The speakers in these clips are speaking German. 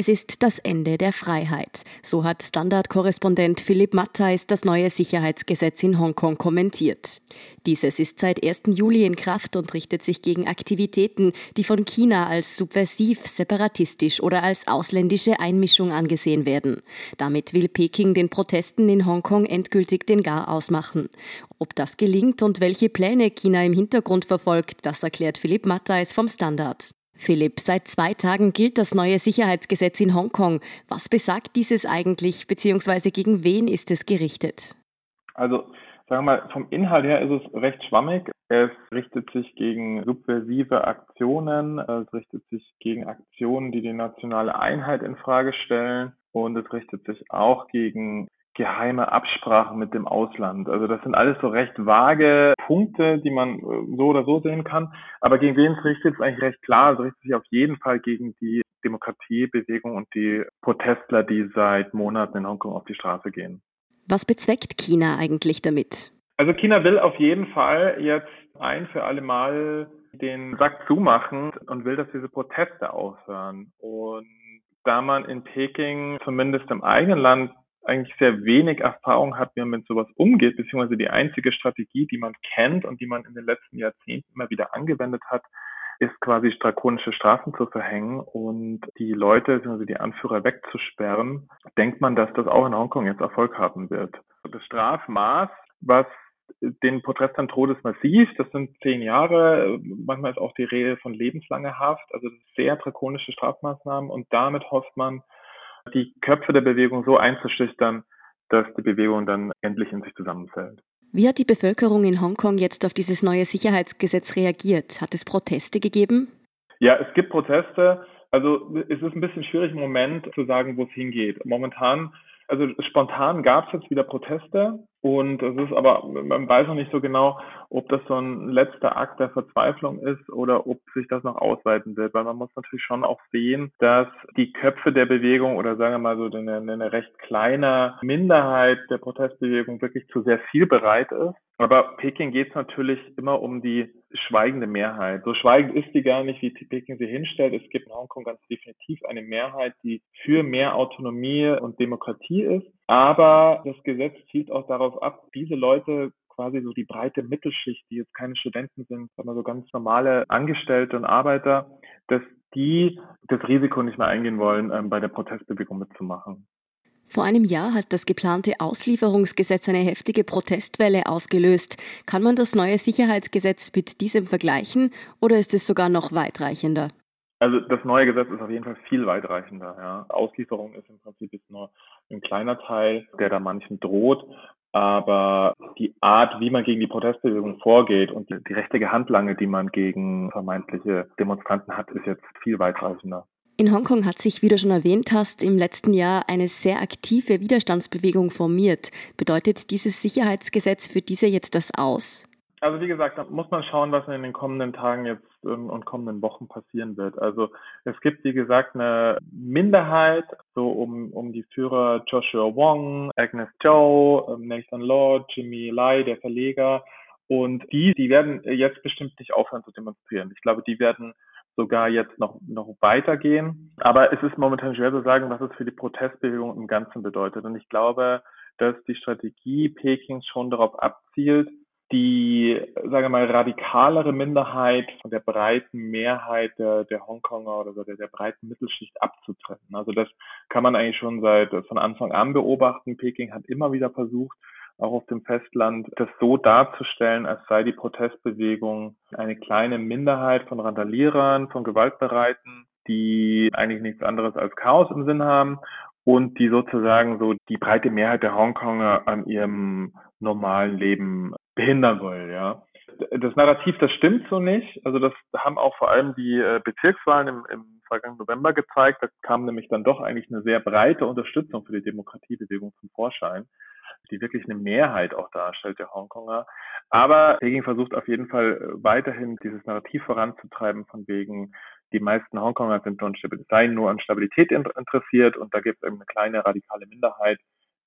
Es ist das Ende der Freiheit. So hat Standard-Korrespondent Philipp Mattheis das neue Sicherheitsgesetz in Hongkong kommentiert. Dieses ist seit 1. Juli in Kraft und richtet sich gegen Aktivitäten, die von China als subversiv, separatistisch oder als ausländische Einmischung angesehen werden. Damit will Peking den Protesten in Hongkong endgültig den Gar ausmachen. Ob das gelingt und welche Pläne China im Hintergrund verfolgt, das erklärt Philipp Mattheis vom Standard. Philipp, seit zwei Tagen gilt das neue Sicherheitsgesetz in Hongkong. Was besagt dieses eigentlich, beziehungsweise gegen wen ist es gerichtet? Also, sagen wir mal, vom Inhalt her ist es recht schwammig. Es richtet sich gegen subversive Aktionen, es richtet sich gegen Aktionen, die die nationale Einheit in Frage stellen und es richtet sich auch gegen geheime Absprachen mit dem Ausland. Also das sind alles so recht vage Punkte, die man äh, so oder so sehen kann. Aber gegen wen es richtet, ist eigentlich recht klar. Es richtet sich auf jeden Fall gegen die Demokratiebewegung und die Protestler, die seit Monaten in Hongkong auf die Straße gehen. Was bezweckt China eigentlich damit? Also China will auf jeden Fall jetzt ein für alle Mal den Sack zumachen und will, dass diese Proteste aufhören. Und da man in Peking zumindest im eigenen Land eigentlich sehr wenig Erfahrung hat, wie man mit sowas umgeht, beziehungsweise die einzige Strategie, die man kennt und die man in den letzten Jahrzehnten immer wieder angewendet hat, ist quasi drakonische Strafen zu verhängen und die Leute, beziehungsweise die Anführer wegzusperren, denkt man, dass das auch in Hongkong jetzt Erfolg haben wird. Das Strafmaß, was den Protestern droht, massiv. Das sind zehn Jahre. Manchmal ist auch die Rede von lebenslanger Haft, also sehr drakonische Strafmaßnahmen. Und damit hofft man, die Köpfe der Bewegung so einzuschüchtern, dass die Bewegung dann endlich in sich zusammenfällt. Wie hat die Bevölkerung in Hongkong jetzt auf dieses neue Sicherheitsgesetz reagiert? Hat es Proteste gegeben? Ja, es gibt Proteste. Also es ist ein bisschen schwierig im Moment zu sagen, wo es hingeht. Momentan also spontan gab es jetzt wieder Proteste und es ist aber, man weiß noch nicht so genau, ob das so ein letzter Akt der Verzweiflung ist oder ob sich das noch ausweiten wird, weil man muss natürlich schon auch sehen, dass die Köpfe der Bewegung oder sagen wir mal so eine, eine recht kleine Minderheit der Protestbewegung wirklich zu sehr viel bereit ist. Aber Peking geht es natürlich immer um die schweigende Mehrheit. So schweigend ist die gar nicht, wie Peking sie hinstellt. Es gibt in Hongkong ganz definitiv eine Mehrheit, die für mehr Autonomie und Demokratie ist. Aber das Gesetz zielt auch darauf ab, diese Leute quasi so die breite Mittelschicht, die jetzt keine Studenten sind, sondern so ganz normale Angestellte und Arbeiter, dass die das Risiko nicht mehr eingehen wollen, ähm, bei der Protestbewegung mitzumachen. Vor einem Jahr hat das geplante Auslieferungsgesetz eine heftige Protestwelle ausgelöst. Kann man das neue Sicherheitsgesetz mit diesem vergleichen oder ist es sogar noch weitreichender? Also das neue Gesetz ist auf jeden Fall viel weitreichender. Ja. Auslieferung ist im Prinzip jetzt nur ein kleiner Teil, der da manchen droht. Aber die Art, wie man gegen die Protestbewegung vorgeht und die, die rechte Handlange, die man gegen vermeintliche Demonstranten hat, ist jetzt viel weitreichender. In Hongkong hat sich, wie du schon erwähnt hast, im letzten Jahr eine sehr aktive Widerstandsbewegung formiert. Bedeutet dieses Sicherheitsgesetz für diese jetzt das aus? Also wie gesagt, da muss man schauen, was in den kommenden Tagen jetzt ähm, und kommenden Wochen passieren wird. Also es gibt, wie gesagt, eine Minderheit, so um, um die Führer Joshua Wong, Agnes Zhou, ähm, Nathan Law, Jimmy Lai, der Verleger. Und die, die werden jetzt bestimmt nicht aufhören zu demonstrieren. Ich glaube, die werden sogar jetzt noch, noch weitergehen. Aber es ist momentan schwer zu sagen, was es für die Protestbewegung im Ganzen bedeutet. Und ich glaube, dass die Strategie Pekings schon darauf abzielt, die, sagen wir mal, radikalere Minderheit von der breiten Mehrheit der, der Hongkonger oder der, der breiten Mittelschicht abzutrennen. Also das kann man eigentlich schon seit von Anfang an beobachten. Peking hat immer wieder versucht, auch auf dem Festland, das so darzustellen, als sei die Protestbewegung eine kleine Minderheit von Randalierern, von Gewaltbereiten, die eigentlich nichts anderes als Chaos im Sinn haben und die sozusagen so die breite Mehrheit der Hongkonger an ihrem normalen Leben behindern soll, ja. Das Narrativ, das stimmt so nicht. Also das haben auch vor allem die äh, Bezirkswahlen im, im vergangenen November gezeigt. Da kam nämlich dann doch eigentlich eine sehr breite Unterstützung für die Demokratiebewegung zum Vorschein die wirklich eine Mehrheit auch darstellt, der Hongkonger. Aber Peking versucht auf jeden Fall äh, weiterhin dieses Narrativ voranzutreiben, von wegen, Die meisten Hongkonger sind nur, seien nur an Stabilität interessiert und da gibt es eine kleine radikale Minderheit,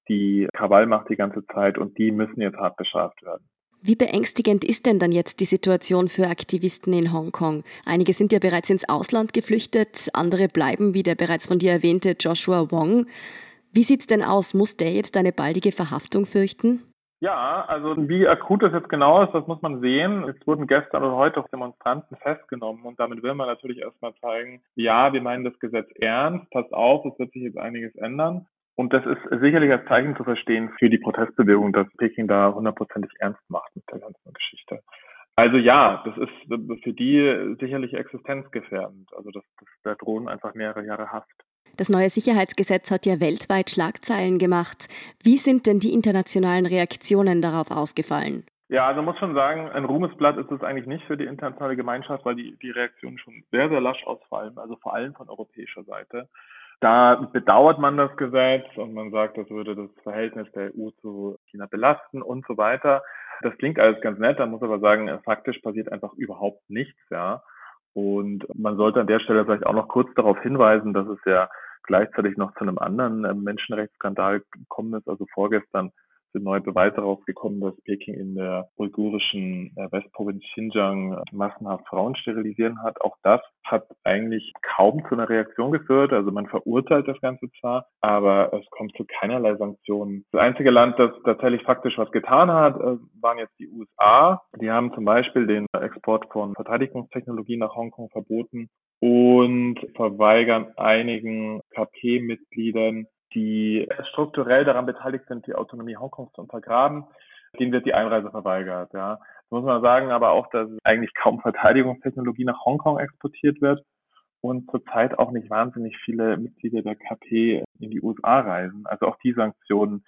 die Krawall macht die ganze Zeit und die müssen jetzt hart bestraft werden. Wie beängstigend ist denn dann jetzt die Situation für Aktivisten in Hongkong? Einige sind ja bereits ins Ausland geflüchtet, andere bleiben, wie der bereits von dir erwähnte Joshua Wong. Wie sieht's denn aus? Muss der jetzt eine baldige Verhaftung fürchten? Ja, also wie akut das jetzt genau ist, das muss man sehen. Es wurden gestern oder heute auch Demonstranten festgenommen und damit will man natürlich erstmal zeigen, ja, wir meinen das Gesetz ernst, passt auf, es wird sich jetzt einiges ändern. Und das ist sicherlich als Zeichen zu verstehen für die Protestbewegung, dass Peking da hundertprozentig ernst macht mit der ganzen Geschichte. Also ja, das ist für die sicherlich existenzgefährdend. Also das, das, da drohen einfach mehrere Jahre Haft. Das neue Sicherheitsgesetz hat ja weltweit Schlagzeilen gemacht. Wie sind denn die internationalen Reaktionen darauf ausgefallen? Ja, also muss schon sagen, ein Ruhmesblatt ist es eigentlich nicht für die internationale Gemeinschaft, weil die, die Reaktionen schon sehr, sehr lasch ausfallen, also vor allem von europäischer Seite. Da bedauert man das Gesetz und man sagt, das würde das Verhältnis der EU zu China belasten und so weiter. Das klingt alles ganz nett, da muss aber sagen, faktisch passiert einfach überhaupt nichts, ja. Und man sollte an der Stelle vielleicht auch noch kurz darauf hinweisen, dass es ja gleichzeitig noch zu einem anderen äh, Menschenrechtsskandal gekommen ist. Also vorgestern sind neue Beweise rausgekommen, dass Peking in der uigurischen äh, Westprovinz Xinjiang massenhaft Frauen sterilisieren hat. Auch das hat eigentlich kaum zu einer Reaktion geführt. Also man verurteilt das Ganze zwar, aber es kommt zu keinerlei Sanktionen. Das einzige Land, das tatsächlich faktisch was getan hat, äh, waren jetzt die USA. Die haben zum Beispiel den Export von Verteidigungstechnologie nach Hongkong verboten und verweigern einigen KP-Mitgliedern die strukturell daran beteiligt sind, die Autonomie Hongkongs zu untergraben, denen wird die Einreise verweigert. Ja. muss man sagen, aber auch, dass eigentlich kaum Verteidigungstechnologie nach Hongkong exportiert wird und zurzeit auch nicht wahnsinnig viele Mitglieder der KP in die USA reisen. Also auch die Sanktionen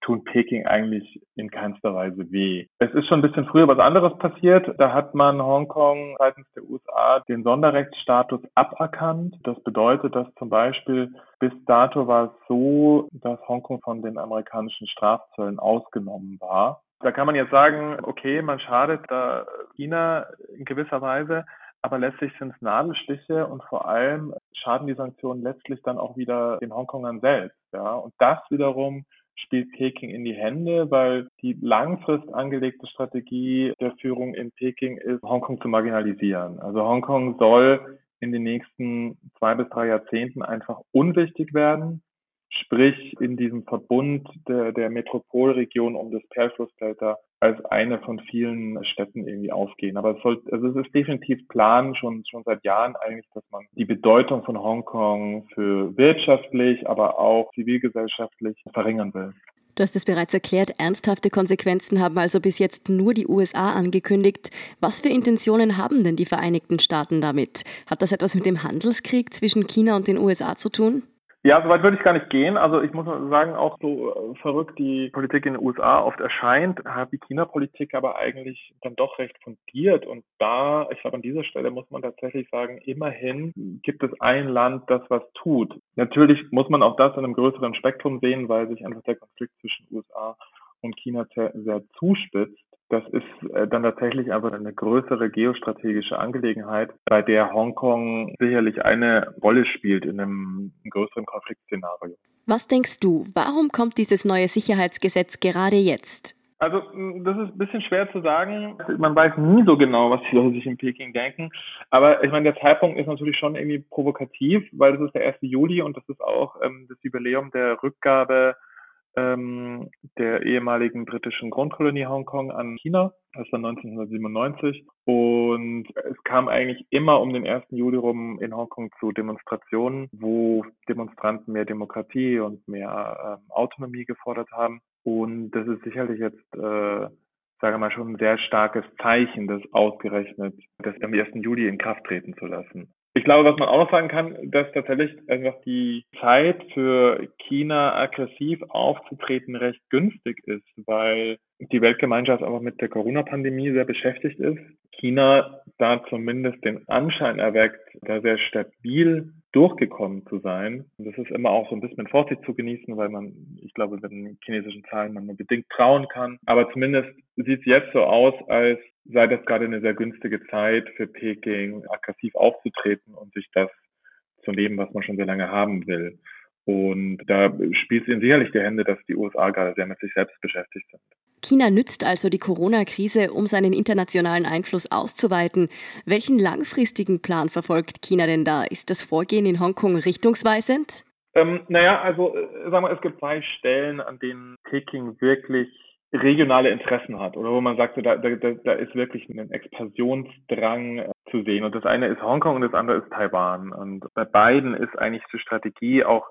tun Peking eigentlich in keinster Weise weh. Es ist schon ein bisschen früher was anderes passiert. Da hat man Hongkong seitens der USA den Sonderrechtsstatus aberkannt. Das bedeutet, dass zum Beispiel bis dato war es so, dass Hongkong von den amerikanischen Strafzöllen ausgenommen war. Da kann man jetzt sagen, okay, man schadet da China in gewisser Weise, aber letztlich sind es Nadelstiche und vor allem schaden die Sanktionen letztlich dann auch wieder den Hongkongern selbst. Ja, und das wiederum spielt Peking in die Hände, weil die langfrist angelegte Strategie der Führung in Peking ist, Hongkong zu marginalisieren. Also Hongkong soll in den nächsten zwei bis drei Jahrzehnten einfach unwichtig werden, sprich in diesem Verbund der, der Metropolregion um das Perlflussdelta als eine von vielen Städten irgendwie aufgehen. Aber es, soll, also es ist definitiv Plan schon, schon seit Jahren eigentlich, dass man die Bedeutung von Hongkong für wirtschaftlich, aber auch zivilgesellschaftlich verringern will. Du hast es bereits erklärt, ernsthafte Konsequenzen haben also bis jetzt nur die USA angekündigt. Was für Intentionen haben denn die Vereinigten Staaten damit? Hat das etwas mit dem Handelskrieg zwischen China und den USA zu tun? Ja, soweit würde ich gar nicht gehen. Also ich muss sagen, auch so äh, verrückt die Politik in den USA oft erscheint, hat die China-Politik aber eigentlich dann doch recht fundiert. Und da, ich glaube, an dieser Stelle muss man tatsächlich sagen, immerhin gibt es ein Land, das was tut. Natürlich muss man auch das in einem größeren Spektrum sehen, weil sich einfach der Konflikt zwischen USA und China sehr, sehr zuspitzt. Das ist äh, dann tatsächlich einfach eine größere geostrategische Angelegenheit, bei der Hongkong sicherlich eine Rolle spielt in einem größeren Konfliktszenario. Was denkst du, warum kommt dieses neue Sicherheitsgesetz gerade jetzt? Also das ist ein bisschen schwer zu sagen. Man weiß nie so genau, was die Leute sich in Peking denken. Aber ich meine, der Zeitpunkt ist natürlich schon irgendwie provokativ, weil das ist der 1. Juli und das ist auch ähm, das Jubiläum der Rückgabe ähm, der ehemaligen britischen Grundkolonie Hongkong an China. Das war 1997. Und es kam eigentlich immer um den 1. Juli rum in Hongkong zu Demonstrationen, wo Demonstranten mehr Demokratie und mehr ähm, Autonomie gefordert haben. Und das ist sicherlich jetzt, äh, sage mal, schon ein sehr starkes Zeichen, das ausgerechnet das am 1. Juli in Kraft treten zu lassen. Ich glaube, was man auch noch sagen kann, dass tatsächlich einfach die Zeit für China aggressiv aufzutreten recht günstig ist, weil die Weltgemeinschaft einfach mit der Corona-Pandemie sehr beschäftigt ist. China da zumindest den Anschein erweckt, da sehr stabil durchgekommen zu sein. Das ist immer auch so ein bisschen mit Vorsicht zu genießen, weil man, ich glaube, mit den chinesischen Zahlen man nur bedingt trauen kann. Aber zumindest sieht es jetzt so aus, als sei das gerade eine sehr günstige Zeit für Peking, aggressiv aufzutreten und sich das zu nehmen, was man schon sehr lange haben will. Und da spielt es ihnen sicherlich die Hände, dass die USA gerade sehr mit sich selbst beschäftigt sind. China nützt also die Corona-Krise, um seinen internationalen Einfluss auszuweiten. Welchen langfristigen Plan verfolgt China denn da? Ist das Vorgehen in Hongkong richtungsweisend? Ähm, naja, also äh, sagen wir, es gibt zwei Stellen, an denen Peking wirklich regionale Interessen hat oder wo man sagt, da, da, da ist wirklich ein Expansionsdrang äh, zu sehen. Und das eine ist Hongkong und das andere ist Taiwan. Und bei beiden ist eigentlich die Strategie auch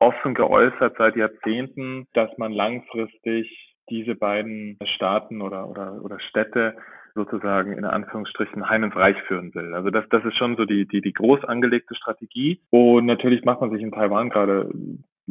offen geäußert seit Jahrzehnten, dass man langfristig diese beiden Staaten oder, oder, oder Städte sozusagen in Anführungsstrichen heim ins Reich führen will. Also das, das ist schon so die, die, die groß angelegte Strategie. Und natürlich macht man sich in Taiwan gerade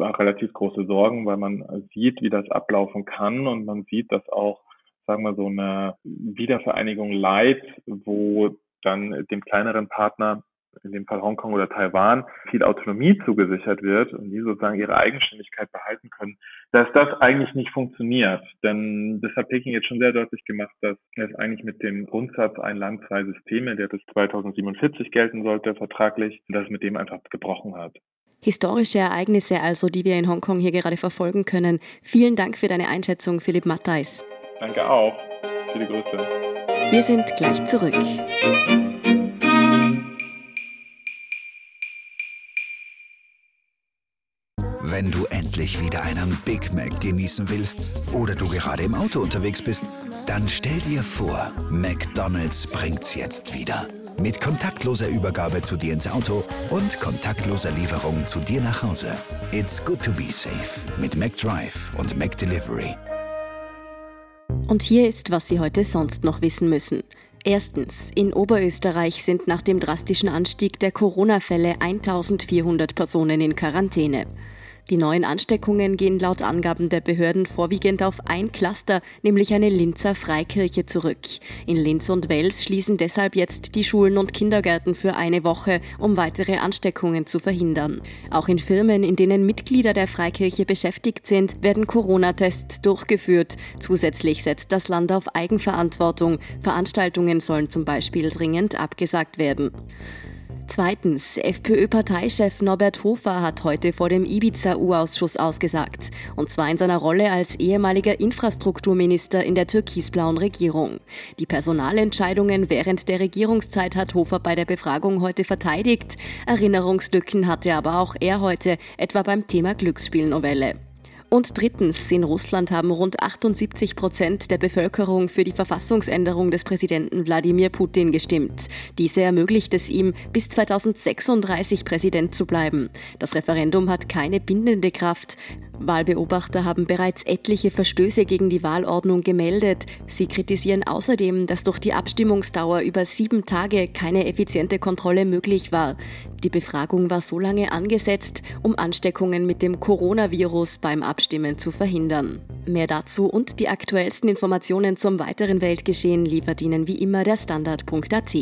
relativ große Sorgen, weil man sieht, wie das ablaufen kann und man sieht, dass auch, sagen wir so eine Wiedervereinigung Leid, wo dann dem kleineren Partner in dem Fall Hongkong oder Taiwan, viel Autonomie zugesichert wird und die sozusagen ihre Eigenständigkeit behalten können, dass das eigentlich nicht funktioniert. Denn das hat Peking jetzt schon sehr deutlich gemacht, dass es eigentlich mit dem Grundsatz ein Land, zwei Systeme, der bis 2047 gelten sollte, vertraglich, das mit dem einfach gebrochen hat. Historische Ereignisse also, die wir in Hongkong hier gerade verfolgen können. Vielen Dank für deine Einschätzung, Philipp Matthais. Danke auch. Viele Grüße. Wir sind gleich zurück. Wenn du endlich wieder einen Big Mac genießen willst oder du gerade im Auto unterwegs bist, dann stell dir vor, McDonald's bringt's jetzt wieder. Mit kontaktloser Übergabe zu dir ins Auto und kontaktloser Lieferung zu dir nach Hause. It's good to be safe mit McDrive und McDelivery. Und hier ist, was Sie heute sonst noch wissen müssen. Erstens. In Oberösterreich sind nach dem drastischen Anstieg der Corona-Fälle 1400 Personen in Quarantäne. Die neuen Ansteckungen gehen laut Angaben der Behörden vorwiegend auf ein Cluster, nämlich eine Linzer Freikirche zurück. In Linz und Wels schließen deshalb jetzt die Schulen und Kindergärten für eine Woche, um weitere Ansteckungen zu verhindern. Auch in Firmen, in denen Mitglieder der Freikirche beschäftigt sind, werden Corona-Tests durchgeführt. Zusätzlich setzt das Land auf Eigenverantwortung. Veranstaltungen sollen zum Beispiel dringend abgesagt werden. Zweitens, FPÖ-Parteichef Norbert Hofer hat heute vor dem Ibiza-U-Ausschuss ausgesagt. Und zwar in seiner Rolle als ehemaliger Infrastrukturminister in der türkisblauen Regierung. Die Personalentscheidungen während der Regierungszeit hat Hofer bei der Befragung heute verteidigt. Erinnerungslücken hatte aber auch er heute, etwa beim Thema Glücksspielnovelle. Und drittens, in Russland haben rund 78 Prozent der Bevölkerung für die Verfassungsänderung des Präsidenten Wladimir Putin gestimmt. Diese ermöglicht es ihm, bis 2036 Präsident zu bleiben. Das Referendum hat keine bindende Kraft. Wahlbeobachter haben bereits etliche Verstöße gegen die Wahlordnung gemeldet. Sie kritisieren außerdem, dass durch die Abstimmungsdauer über sieben Tage keine effiziente Kontrolle möglich war. Die Befragung war so lange angesetzt, um Ansteckungen mit dem Coronavirus beim Abstimmen zu verhindern. Mehr dazu und die aktuellsten Informationen zum weiteren Weltgeschehen liefert Ihnen wie immer der Standard.at.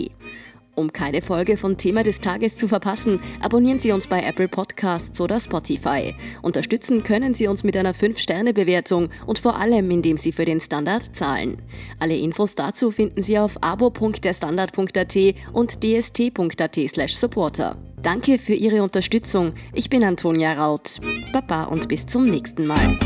Um keine Folge von Thema des Tages zu verpassen, abonnieren Sie uns bei Apple Podcasts oder Spotify. Unterstützen können Sie uns mit einer 5-Sterne-Bewertung und vor allem, indem Sie für den Standard zahlen. Alle Infos dazu finden Sie auf abo.derstandard.at und dst.at/supporter. Danke für Ihre Unterstützung. Ich bin Antonia Raut. Baba und bis zum nächsten Mal.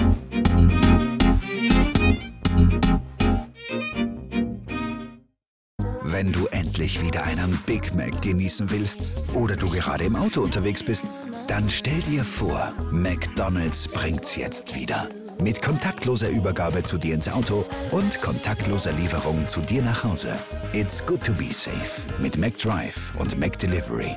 Wenn du endlich wieder einen Big Mac genießen willst oder du gerade im Auto unterwegs bist, dann stell dir vor, McDonald's bringt's jetzt wieder. Mit kontaktloser Übergabe zu dir ins Auto und kontaktloser Lieferung zu dir nach Hause. It's good to be safe mit McDrive und McDelivery.